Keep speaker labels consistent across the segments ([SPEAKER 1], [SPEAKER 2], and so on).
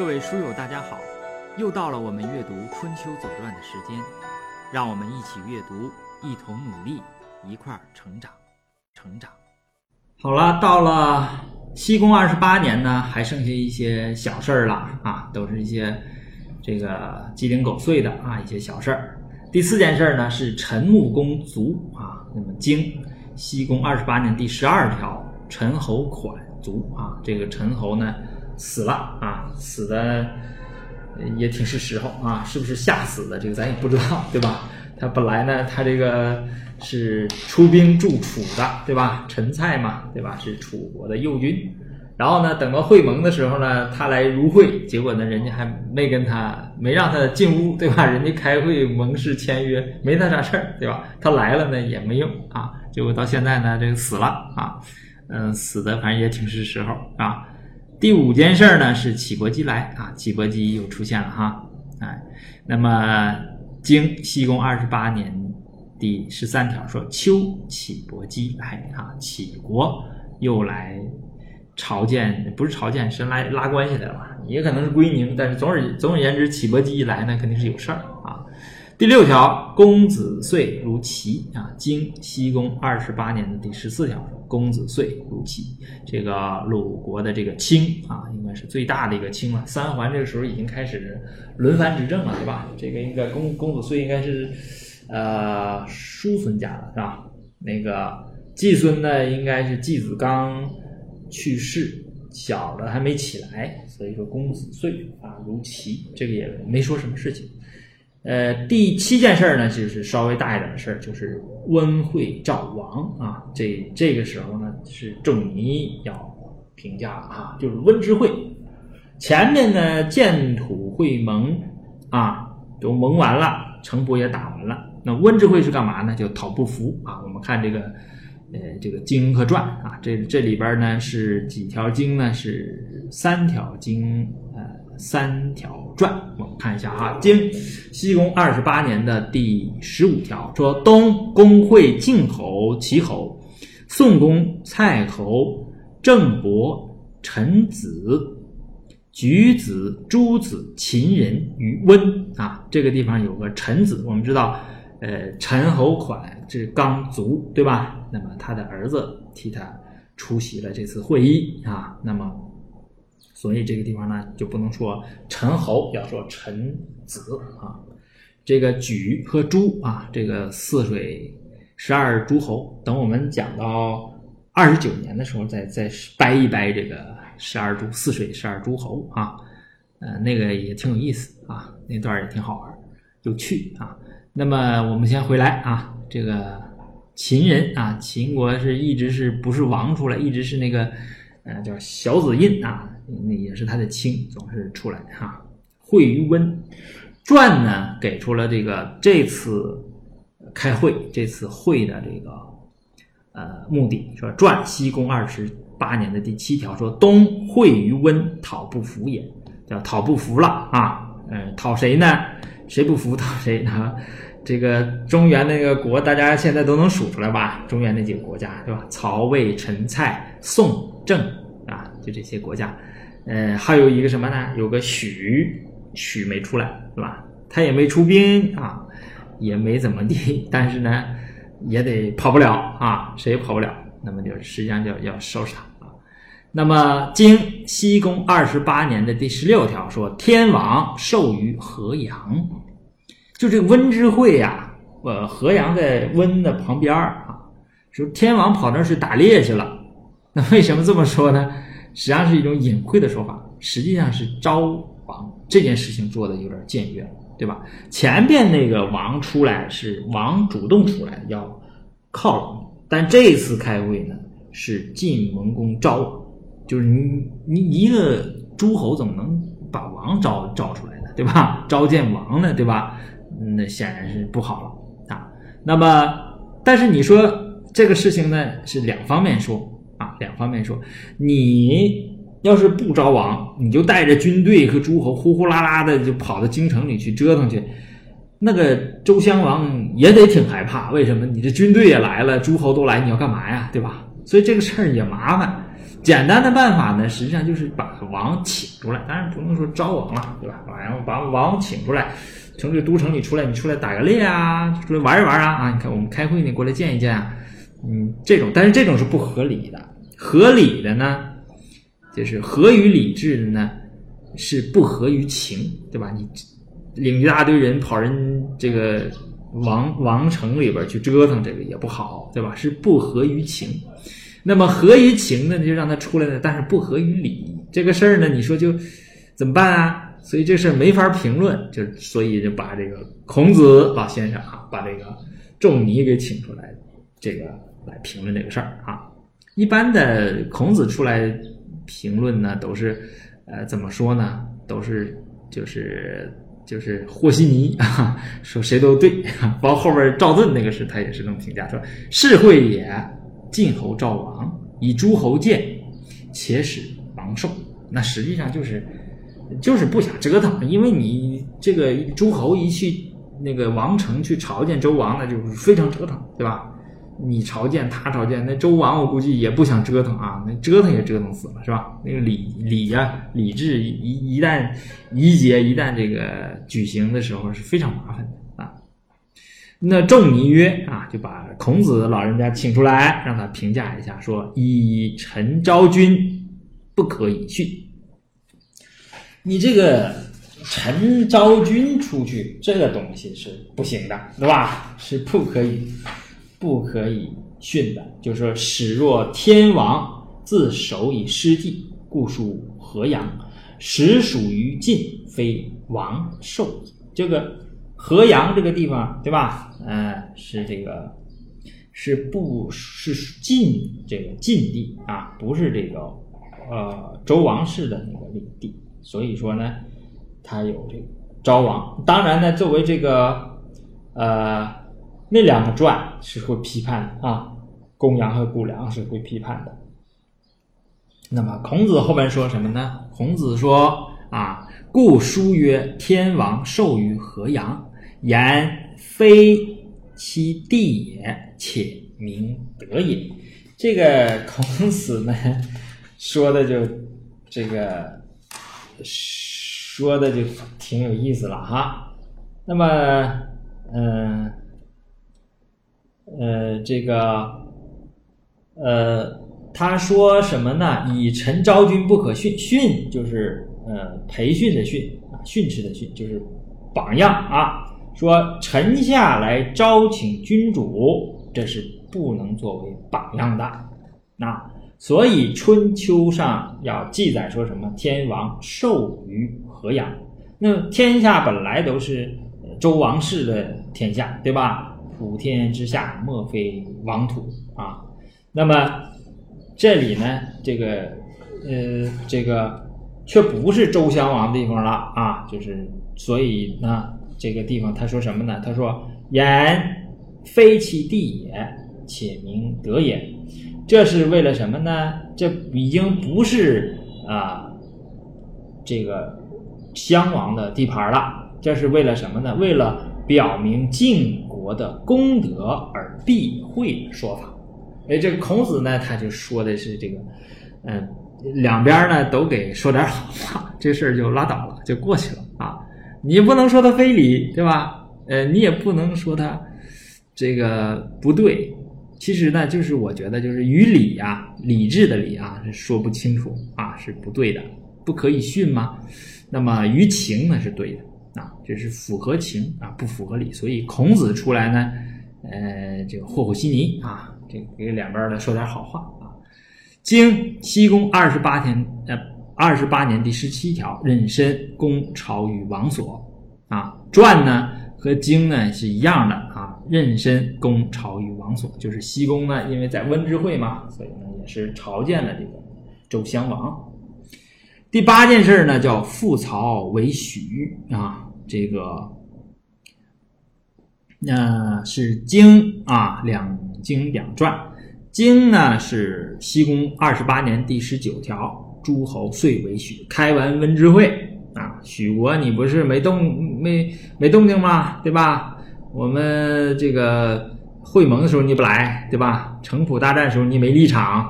[SPEAKER 1] 各位书友，大家好！又到了我们阅读《春秋左传》的时间，让我们一起阅读，一同努力，一块儿成长，成长。好了，到了西宫二十八年呢，还剩下一些小事儿了啊，都是一些这个鸡零狗碎的啊，一些小事儿。第四件事儿呢是陈穆公卒啊，那么经西宫二十八年第十二条，陈侯款卒啊，这个陈侯呢。死了啊，死的也挺是时候啊，是不是吓死的？这个咱也不知道，对吧？他本来呢，他这个是出兵助楚的，对吧？陈蔡嘛，对吧？是楚国的右军。然后呢，等到会盟的时候呢，他来如会，结果呢，人家还没跟他，没让他进屋，对吧？人家开会盟誓签约，没他啥事儿，对吧？他来了呢也没用啊，结果到现在呢，这个死了啊，嗯，死的反正也挺是时候啊。第五件事儿呢是启伯姬来啊，启伯姬又出现了哈，哎，那么经西宫二十八年第十三条说秋启伯姬来啊，启国又来朝见，不是朝见，是来拉关系来了，也可能是归宁，但是总而总而言之，启伯姬一来呢，肯定是有事儿。第六条，公子岁如齐啊，经西宫二十八年的第十四条，公子岁如齐，这个鲁国的这个卿啊，应该是最大的一个卿了。三桓这个时候已经开始轮番执政了，对吧？这个应该公公子岁应该是呃叔孙家的是吧？那个季孙呢，应该是季子刚去世，小的还没起来，所以说公子岁啊如齐，这个也没说什么事情。呃，第七件事呢，就是稍微大一点的事儿，就是温惠赵王啊。这这个时候呢，是仲尼要评价了啊，就是温之会。前面呢，建土会盟啊，都盟完了，城濮也打完了。那温之会是干嘛呢？就讨不服啊。我们看这个，呃，这个经和传啊，这这里边呢是几条经呢？是三条经，呃。三条传，我们看一下哈。经西宫二十八年的第十五条说：东公会晋侯、齐侯，宋公蔡侯、郑伯、陈子、举子、朱子、秦人于温啊。这个地方有个陈子，我们知道，呃，陈侯款这刚卒，对吧？那么他的儿子替他出席了这次会议啊。那么。所以这个地方呢，就不能说陈侯，要说陈子啊。这个莒和朱啊，这个泗水十二诸侯，等我们讲到二十九年的时候，再再掰一掰这个十二诸泗水十二诸侯啊，呃，那个也挺有意思啊，那段也挺好玩，有趣啊。那么我们先回来啊，这个秦人啊，秦国是一直是不是王出来，一直是那个呃叫小子印啊。那也是他的亲，总是出来哈。会于温传呢，给出了这个这次开会这次会的这个呃目的，说传西宫二十八年的第七条说东会于温讨不服也，叫讨不服了啊，嗯，讨谁呢？谁不服讨谁啊？这个中原那个国，大家现在都能数出来吧？中原那几个国家对吧？曹魏、陈、蔡、宋、郑啊，就这些国家。呃，还有一个什么呢？有个许，许没出来，是吧？他也没出兵啊，也没怎么地，但是呢，也得跑不了啊，谁也跑不了。那么就实际上就要收拾他啊。那么经西宫二十八年的第十六条说，天王授于河阳，就这个温之会呀，呃，河阳在温的旁边啊，说天王跑那去打猎去了。那为什么这么说呢？实际上是一种隐晦的说法，实际上是招王这件事情做的有点僭越，对吧？前边那个王出来是王主动出来要犒劳你，但这次开会呢是晋文公招，就是你你一个诸侯怎么能把王招招出来呢？对吧？召见王呢，对吧？那显然是不好了啊。那么，但是你说这个事情呢是两方面说。啊，两方面说，你要是不招王，你就带着军队和诸侯呼呼啦啦的就跑到京城里去折腾去，那个周襄王也得挺害怕。为什么？你这军队也来了，诸侯都来，你要干嘛呀？对吧？所以这个事儿也麻烦。简单的办法呢，实际上就是把王请出来，当然不能说招王了，对吧？把把王请出来，从这都城里出来，你出来打个猎啊，出来玩一玩啊啊！你看我们开会，呢过来见一见啊，嗯，这种，但是这种是不合理的。合理的呢，就是合于理智的呢，是不合于情，对吧？你领一大堆人跑人这个王王城里边去折腾，这个也不好，对吧？是不合于情。那么合于情呢，就让他出来了，但是不合于理。这个事儿呢，你说就怎么办啊？所以这事儿没法评论，就所以就把这个孔子老先生啊，把这个仲尼给请出来，这个来评论这个事儿啊。一般的孔子出来评论呢，都是呃怎么说呢？都是就是就是和稀泥啊，说谁都对。包括后边赵盾那个是他也是这么评价，说是会也。晋侯赵王以诸侯见，且使王寿。那实际上就是，就是不想折腾，因为你这个诸侯一去那个王城去朝见周王，那就是非常折腾，对吧？你朝见他朝见，那周王我估计也不想折腾啊，那折腾也折腾死了，是吧？那个礼礼呀礼制一一旦仪节一旦这个举行的时候是非常麻烦的啊。那仲尼曰：“啊，就把孔子老人家请出来，让他评价一下，说以臣昭君，不可以去。你这个陈昭君出去，这个东西是不行的，对吧？是不可以，不可以训的。就是说始若天王自守以失地，故属河阳，实属于晋，非王受矣。这个。”河阳这个地方，对吧？嗯，是这个，是不是晋这个晋地啊？不是这个呃周王室的那个领地。所以说呢，他有这个昭王。当然呢，作为这个呃那两个传是会批判的啊，公羊和谷梁是会批判的。那么孔子后面说什么呢？孔子说啊，故书曰：“天王授于河阳。”言非其地也，且明德也。这个孔子呢，说的就这个说的就挺有意思了哈。那么，嗯，呃，这个，呃，他说什么呢？以臣昭君不可训，训就是呃培训的训啊，训斥的训，就是榜样啊。说臣下来招请君主，这是不能作为榜样的。那所以春秋上要记载说什么？天王授于河阳。那天下本来都是周王室的天下，对吧？普天之下，莫非王土啊。那么这里呢，这个呃，这个却不是周襄王的地方了啊。就是所以呢。这个地方他说什么呢？他说：“言非其地也，且明德也。”这是为了什么呢？这已经不是啊，这个襄王的地盘了。这是为了什么呢？为了表明晋的功德而避讳的说法。哎，这个孔子呢，他就说的是这个，嗯，两边呢都给说点好话，这事儿就拉倒了，就过去了啊。你不能说他非礼，对吧？呃，你也不能说他这个不对。其实呢，就是我觉得，就是于理啊，理智的理啊，是说不清楚啊，是不对的，不可以训吗？那么于情呢，是对的啊，这是符合情啊，不符合理。所以孔子出来呢，呃，这个和和稀泥啊，这给两边的说点好话啊。经西宫二十八天，呃。二十八年第十七条，妊娠宫朝于王所，啊，传呢和经呢是一样的啊，妊娠宫朝于王所，就是西宫呢，因为在温之会嘛，所以呢也是朝见了这个周襄王。第八件事呢叫复曹为许啊，这个那是经啊，两经两传，经呢是西宫二十八年第十九条。诸侯遂为许，开完温之会啊，许国你不是没动没没动静吗？对吧？我们这个会盟的时候你不来，对吧？城濮大战的时候你没立场，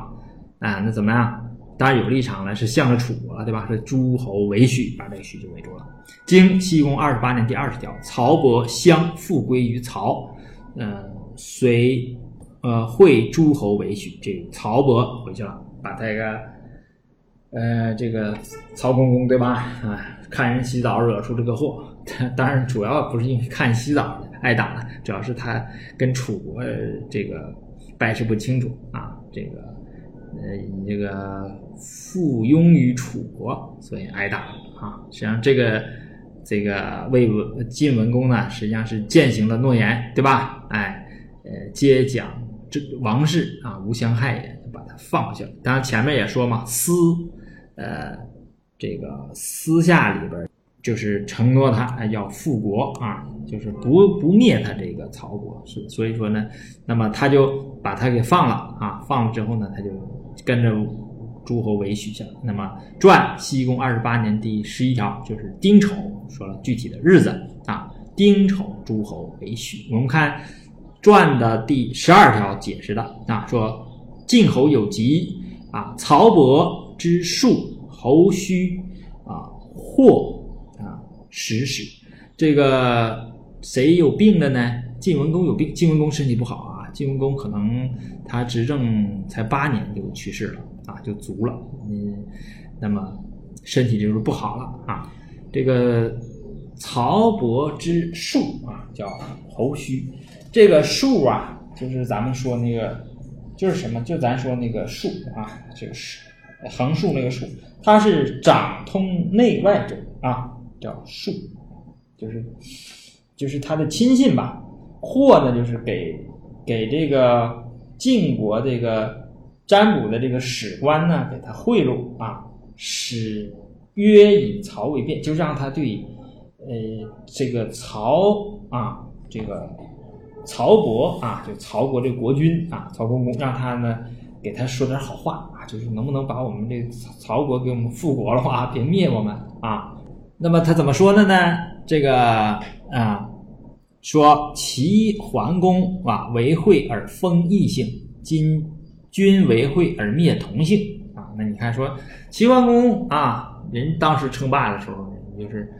[SPEAKER 1] 啊，那怎么样？当然有立场了，是向着楚国了，对吧？是诸侯为许，把这个许就围住了。经西宫二十八年第二十条，曹伯相复归于曹，嗯，随呃会诸侯为许，这曹伯回去了，把他这个呃这个曹公公，对吧？啊，看人洗澡惹出这个祸，当然主要不是因为看洗澡挨打了，主要是他跟楚国这个掰扯不清楚啊，这个呃你这个附庸于楚国，所以挨打啊。实际上这个这个魏文晋文公呢，实际上是践行了诺言，对吧？哎，呃，皆讲这王室啊，无相害也，把他放下了。当然前面也说嘛，私呃这个私下里边。就是承诺他要复国啊，就是不不灭他这个曹国，是所以说呢，那么他就把他给放了啊，放了之后呢，他就跟着诸侯为许下。那么传西宫二十八年第十一条就是丁丑，说了具体的日子啊，丁丑诸侯为许。我们看传的第十二条解释的啊，说晋侯有疾啊，曹伯之术侯须啊，或。使使，这个谁有病的呢？晋文公有病，晋文公身体不好晋文公可能他执政才八年就去世了啊，就卒了。嗯，那么身体就是不好了啊。这个曹伯之术啊，叫侯须。这个术啊，就是咱们说那个，就是什么？就咱说那个术啊，这个是横竖那个竖，它是掌通内外者啊。叫术，就是就是他的亲信吧。或呢，就是给给这个晋国这个占卜的这个史官呢，给他贿赂啊，使约以曹为变，就让他对呃这个曹啊，这个曹伯啊，就曹国这国君啊，曹公公，让他呢给他说点好话啊，就是能不能把我们这曹国给我们复国了话，别灭我们啊。那么他怎么说的呢？这个啊，说齐桓公啊为惠而封异姓，今君为惠而灭同姓啊。那你看说齐桓公啊，人当时称霸的时候呢，就是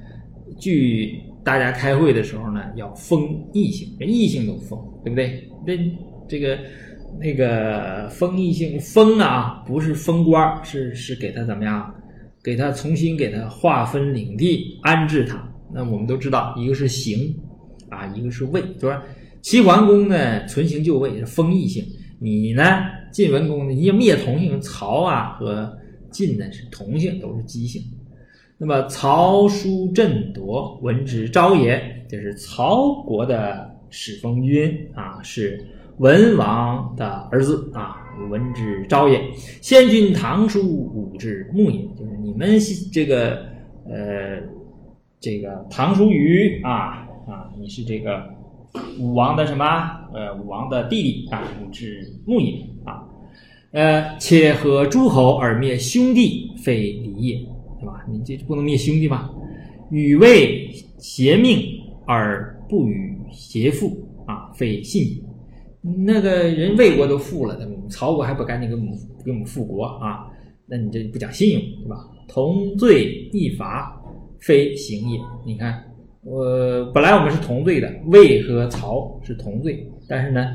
[SPEAKER 1] 据大家开会的时候呢，要封异姓，连异姓都封，对不对？那这个那个封异姓封啊，不是封官，是是给他怎么样？给他重新给他划分领地，安置他。那我们都知道，一个是刑，啊，一个是位，是吧？齐桓公呢，存行就位，是封邑姓；你呢，晋文公呢，你要灭同姓。曹啊和晋呢是同姓，都是姬姓。那么曹叔振铎闻之昭也，这是曹国的始封君啊，是文王的儿子啊。闻之昭也，先君唐叔武之穆也，就是你们这个呃，这个唐叔虞啊啊，你是这个武王的什么呃武王的弟弟啊，武之穆也啊，呃，且和诸侯而灭兄弟，非礼也，对吧？你这不能灭兄弟吗？与为邪命而不与邪父啊，非信也。那个人魏国都复了，他们曹国还不赶紧给我们给我们复国啊？那你这不讲信用对吧？同罪异罚，非行也。你看，我本来我们是同罪的，魏和曹是同罪，但是呢，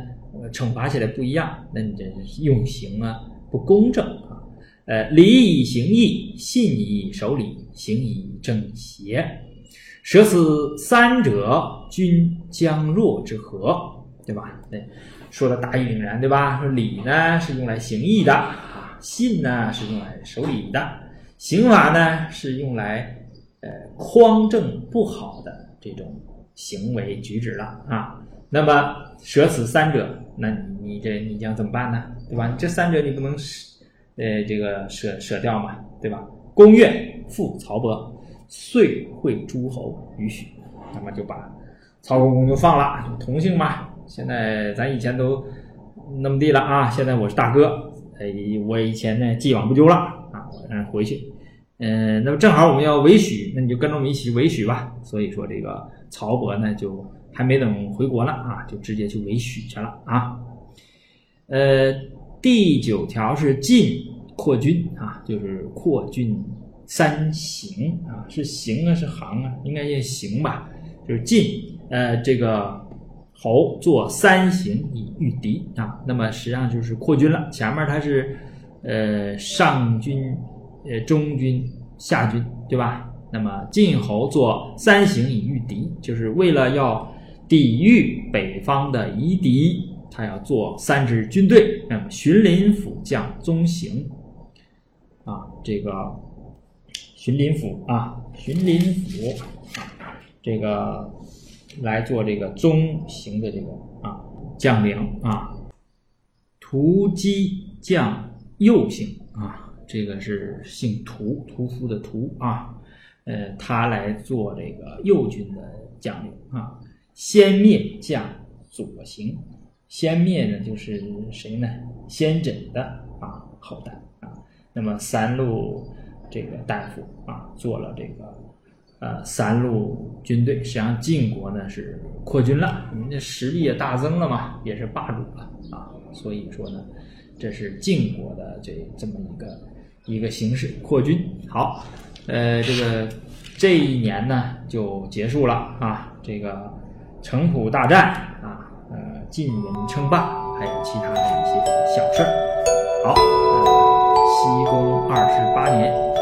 [SPEAKER 1] 惩罚起来不一样。那你这用刑啊不公正啊？呃，礼以行义，信以守礼，行以正邪。舍此三者，君将若之何？对吧？对。说的大义凛然，对吧？说礼呢是用来行义的啊，信呢是用来守礼的，刑法呢是用来呃匡正不好的这种行为举止了啊。那么舍此三者，那你这你将怎么办呢？对吧？这三者你不能舍呃这个舍舍掉嘛，对吧？公越复曹伯，遂会诸侯于许，那么就把曹公公就放了，同姓嘛。现在咱以前都那么地了啊！现在我是大哥，哎，我以前呢既往不咎了啊！我让人回去，嗯，那么正好我们要维许，那你就跟着我们一起维许吧。所以说这个曹伯呢就还没等回国呢啊，就直接去为许去了啊。呃，第九条是晋扩军啊，就是扩军三行啊，是行啊是行啊，应该念行吧，就是晋呃这个侯做三行以御敌啊，那么实际上就是扩军了，前面他是呃上军呃中军下军对吧？那么晋侯做三行以御敌，就是为了要抵御北方的夷狄，他要做三支军队。那么荀林府将宗行，啊，这个荀林府啊，荀林府，这个来做这个中行的这个啊将领啊，屠击将右行啊，这个是姓屠，屠夫的屠啊。呃，他来做这个右军的将领啊。先灭将左行，先灭呢就是谁呢？先轸的啊后代啊。那么三路这个大夫啊，做了这个呃三路军队。实际上晋国呢是扩军了，你的实力也大增了嘛，也是霸主了啊。所以说呢，这是晋国的这这么一个一个形式扩军。好，呃，这个这一年呢就结束了啊，这个城濮大战啊，呃，晋人称霸，还有其他的一些小事儿。好，呃，西宫二十八年。